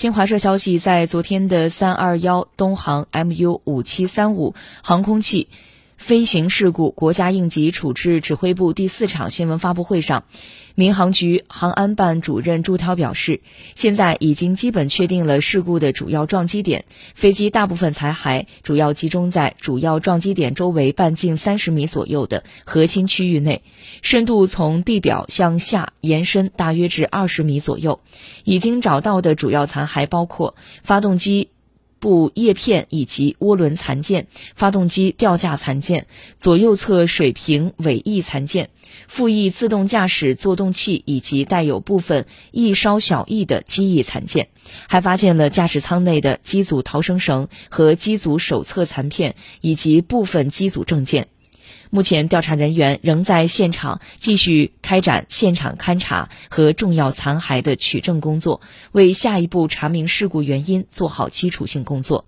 新华社消息，在昨天的三二幺东航 MU 五七三五航空器。飞行事故国家应急处置指挥部第四场新闻发布会上，民航局航安办主任朱涛表示，现在已经基本确定了事故的主要撞击点，飞机大部分残骸主要集中在主要撞击点周围半径三十米左右的核心区域内，深度从地表向下延伸大约至二十米左右。已经找到的主要残骸包括发动机。部叶片以及涡轮残件、发动机吊架残件、左右侧水平尾翼残件、副翼自动驾驶作动器以及带有部分翼梢小翼的机翼残件，还发现了驾驶舱内的机组逃生绳和机组手册残片以及部分机组证件。目前，调查人员仍在现场继续开展现场勘查和重要残骸的取证工作，为下一步查明事故原因做好基础性工作。